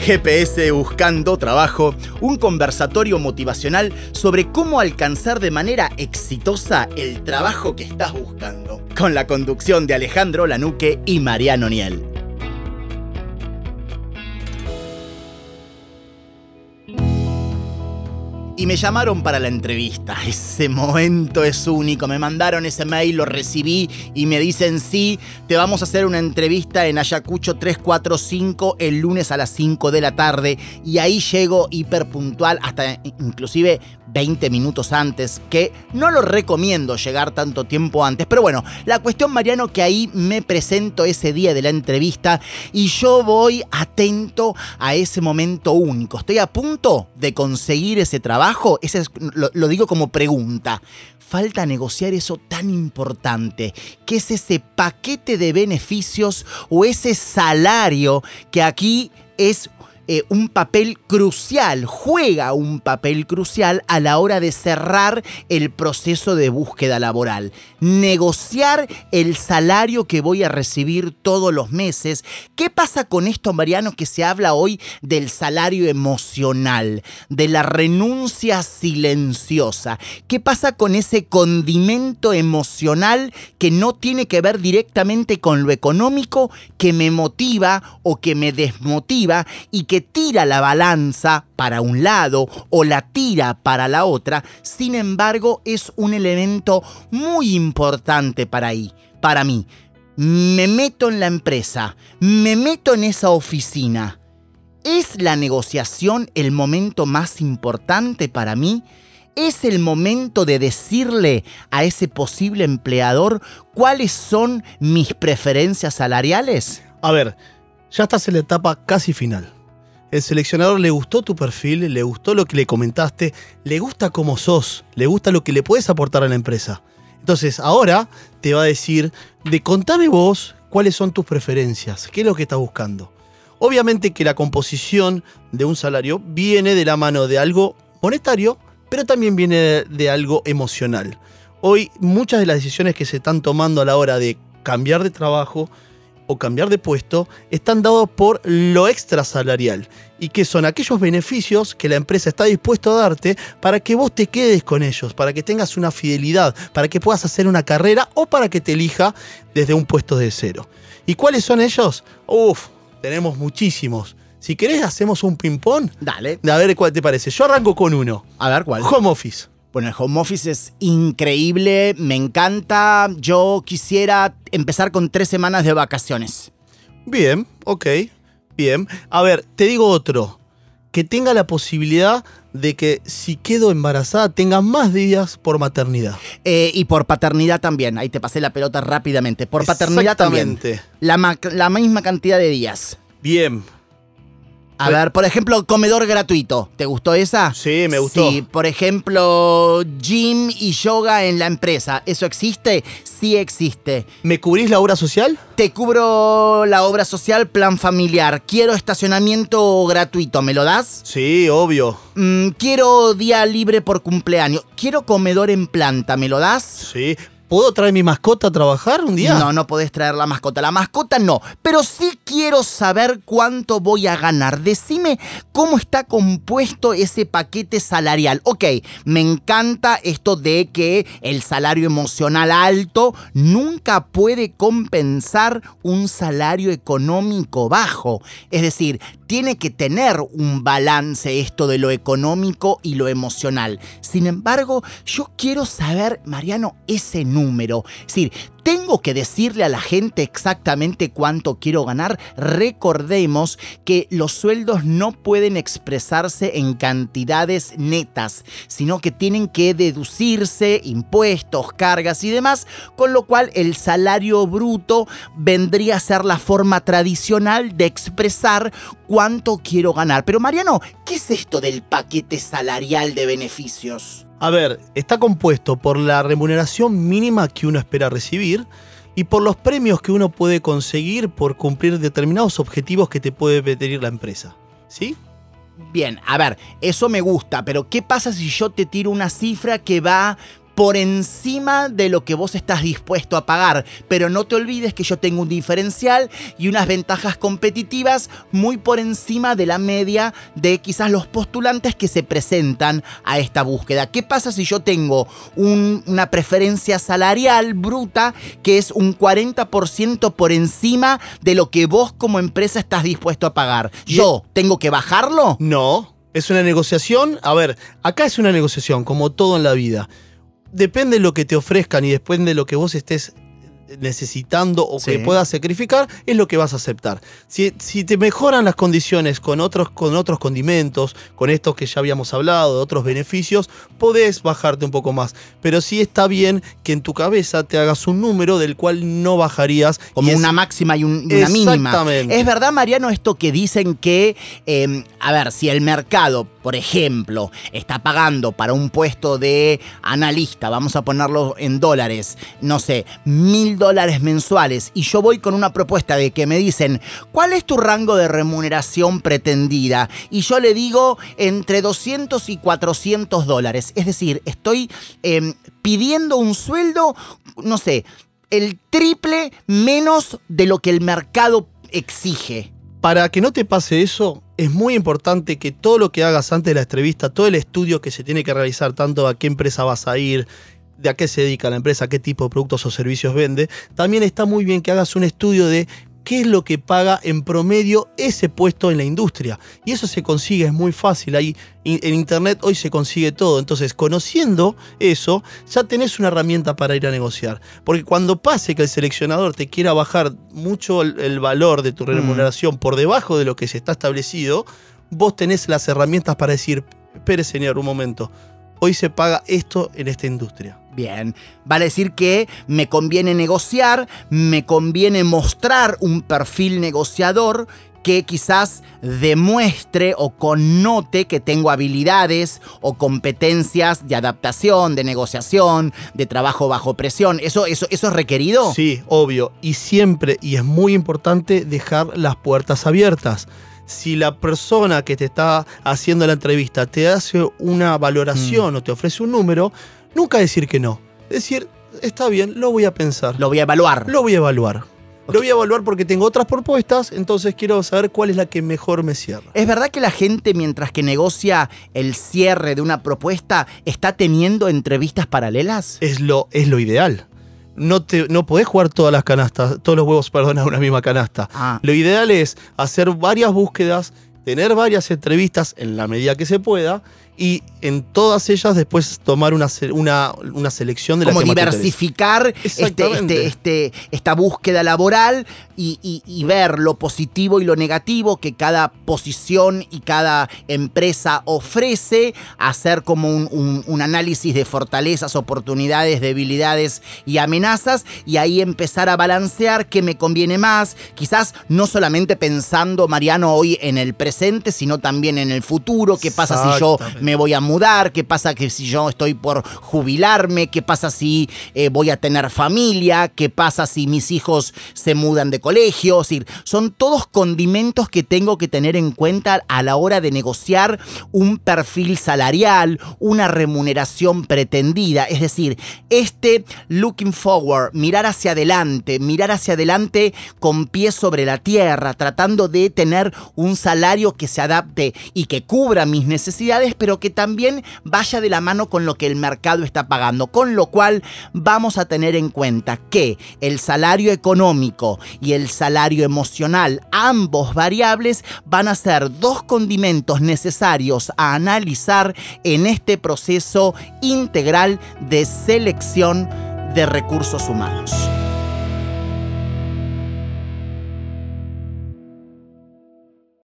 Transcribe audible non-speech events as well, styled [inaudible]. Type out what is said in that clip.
GPS Buscando Trabajo, un conversatorio motivacional sobre cómo alcanzar de manera exitosa el trabajo que estás buscando, con la conducción de Alejandro Lanuque y Mariano Niel. Y me llamaron para la entrevista. Ese momento es único. Me mandaron ese mail, lo recibí y me dicen sí, te vamos a hacer una entrevista en Ayacucho 345 el lunes a las 5 de la tarde. Y ahí llego hiper puntual, hasta inclusive 20 minutos antes, que no lo recomiendo llegar tanto tiempo antes. Pero bueno, la cuestión, Mariano, que ahí me presento ese día de la entrevista y yo voy atento a ese momento único. Estoy a punto de conseguir ese trabajo. Ese lo, lo digo como pregunta. Falta negociar eso tan importante, que es ese paquete de beneficios o ese salario que aquí es eh, un papel crucial, juega un papel crucial a la hora de cerrar el proceso de búsqueda laboral. Negociar el salario que voy a recibir todos los meses. ¿Qué pasa con esto, Mariano, que se habla hoy del salario emocional, de la renuncia silenciosa? ¿Qué pasa con ese condimento emocional que no tiene que ver directamente con lo económico, que me motiva o que me desmotiva y que tira la balanza para un lado o la tira para la otra, sin embargo es un elemento muy importante para, ahí, para mí. Me meto en la empresa, me meto en esa oficina. ¿Es la negociación el momento más importante para mí? ¿Es el momento de decirle a ese posible empleador cuáles son mis preferencias salariales? A ver, ya estás en la etapa casi final. El seleccionador le gustó tu perfil, le gustó lo que le comentaste, le gusta cómo sos, le gusta lo que le puedes aportar a la empresa. Entonces, ahora te va a decir, de contame vos cuáles son tus preferencias, qué es lo que estás buscando. Obviamente que la composición de un salario viene de la mano de algo monetario, pero también viene de algo emocional. Hoy muchas de las decisiones que se están tomando a la hora de cambiar de trabajo, o cambiar de puesto están dados por lo extrasalarial y que son aquellos beneficios que la empresa está dispuesta a darte para que vos te quedes con ellos, para que tengas una fidelidad, para que puedas hacer una carrera o para que te elija desde un puesto de cero. ¿Y cuáles son ellos? Uf, tenemos muchísimos. Si querés, hacemos un ping-pong. Dale. A ver cuál te parece. Yo arranco con uno. A ver cuál. Home Office. Bueno, el home office es increíble, me encanta. Yo quisiera empezar con tres semanas de vacaciones. Bien, ok, bien. A ver, te digo otro. Que tenga la posibilidad de que si quedo embarazada tenga más días por maternidad. Eh, y por paternidad también. Ahí te pasé la pelota rápidamente. Por paternidad también. La, la misma cantidad de días. Bien, a ver, por ejemplo, comedor gratuito. ¿Te gustó esa? Sí, me gustó. Sí, por ejemplo, gym y yoga en la empresa. ¿Eso existe? Sí existe. ¿Me cubrís la obra social? Te cubro la obra social, plan familiar. Quiero estacionamiento gratuito. ¿Me lo das? Sí, obvio. Mm, quiero día libre por cumpleaños. Quiero comedor en planta. ¿Me lo das? Sí. ¿Puedo traer mi mascota a trabajar un día? No, no podés traer la mascota. La mascota no. Pero sí quiero saber cuánto voy a ganar. Decime cómo está compuesto ese paquete salarial. Ok, me encanta esto de que el salario emocional alto nunca puede compensar un salario económico bajo. Es decir, tiene que tener un balance esto de lo económico y lo emocional. Sin embargo, yo quiero saber, Mariano, ese número. Es decir, tengo que decirle a la gente exactamente cuánto quiero ganar. Recordemos que los sueldos no pueden expresarse en cantidades netas, sino que tienen que deducirse impuestos, cargas y demás, con lo cual el salario bruto vendría a ser la forma tradicional de expresar cuánto quiero ganar. Pero Mariano, ¿qué es esto del paquete salarial de beneficios? A ver, está compuesto por la remuneración mínima que uno espera recibir y por los premios que uno puede conseguir por cumplir determinados objetivos que te puede pedir la empresa. ¿Sí? Bien, a ver, eso me gusta, pero ¿qué pasa si yo te tiro una cifra que va por encima de lo que vos estás dispuesto a pagar. Pero no te olvides que yo tengo un diferencial y unas ventajas competitivas muy por encima de la media de quizás los postulantes que se presentan a esta búsqueda. ¿Qué pasa si yo tengo una preferencia salarial bruta que es un 40% por encima de lo que vos como empresa estás dispuesto a pagar? ¿Yo tengo que bajarlo? No. Es una negociación. A ver, acá es una negociación, como todo en la vida. Depende de lo que te ofrezcan y depende de lo que vos estés necesitando o que puedas sacrificar, es lo que vas a aceptar. Si, si, te mejoran las condiciones con otros, con otros condimentos, con estos que ya habíamos hablado, de otros beneficios, podés bajarte un poco más. Pero sí está bien que en tu cabeza te hagas un número del cual no bajarías. Como una máxima y, una mínima. Es verdad, Mariano, esto que dicen que, em, a ver, si el mercado, por ejemplo, está pagando para un puesto de analista, vamos a ponerlo en dólares, no sé, mil dólares mensuales y yo voy con una propuesta de que me dicen, ¿cuál es tu rango de remuneración pretendida? Y yo le digo entre 200 y 400 dólares. Es decir, estoy em, pidiendo un sueldo, no sé, el triple menos de lo que el mercado exige. Para que no te pase eso, es muy importante que todo lo que hagas antes de la entrevista, todo el estudio que se tiene que realizar, tanto a qué empresa vas a ir, de a qué se dedica la empresa, qué tipo de productos o servicios vende, también está muy bien que hagas un estudio de qué es lo que paga en promedio ese puesto en la industria. Y eso se consigue, es muy fácil. Ahí en internet hoy se consigue todo. Entonces, conociendo eso, ya tenés una herramienta para ir a negociar. Porque cuando pase que el seleccionador te quiera bajar mucho el, valor de tu mm. remuneración por debajo de lo que se está establecido, vos tenés las herramientas para decir, espere señor, un momento hoy se paga esto en esta industria. Bien, vale decir que me conviene negociar, me conviene mostrar un perfil negociador que quizás demuestre o connote que tengo habilidades o competencias de adaptación, de negociación, de trabajo bajo presión. ¿Eso, eso, eso es requerido? Sí, obvio. Y siempre, y es muy importante, dejar las puertas abiertas si la persona que te está haciendo la entrevista te hace una valoración mm. o te ofrece un número, nunca decir que no. Decir, está bien, lo voy a pensar. Lo voy a evaluar. Lo voy a evaluar. Lo voy a evaluar porque tengo otras propuestas, entonces quiero saber cuál es la que mejor me cierra. ¿Es verdad que la gente mientras que negocia el cierre de una propuesta está teniendo entrevistas paralelas? Es lo, es lo ideal no, te, no podés jugar todas las canastas, todos los huevos, [laughs] perdón, a una misma canasta. Ah. Lo ideal es hacer varias búsquedas, tener varias entrevistas en la medida que se pueda y en todas ellas después tomar una, una, una selección de Como diversificar este, este, este, esta búsqueda laboral y, ver lo positivo y lo negativo que cada posición y cada empresa ofrece, hacer como un, un análisis de fortalezas, oportunidades, debilidades y amenazas y ahí empezar a balancear qué me conviene más, quizás no solamente pensando, Mariano, hoy en el presente, sino también en el futuro, qué pasa si yo me voy a mudar, qué pasa que si yo estoy por jubilarme, qué pasa si eh, voy a tener familia, qué pasa si mis hijos se mudan de colegio. son todos condimentos que tengo que tener en cuenta a la hora de negociar un perfil salarial, una remuneración pretendida. Es decir, este looking forward, mirar hacia adelante, mirar hacia adelante con pies sobre la tierra, tratando de tener un salario que se adapte y que cubra mis necesidades, pero que también vaya de la mano con lo que el mercado está pagando. Con lo cual vamos a tener en cuenta que el salario económico y el salario emocional, ambos variables, van a ser dos condimentos necesarios a analizar en este proceso integral de selección de recursos humanos.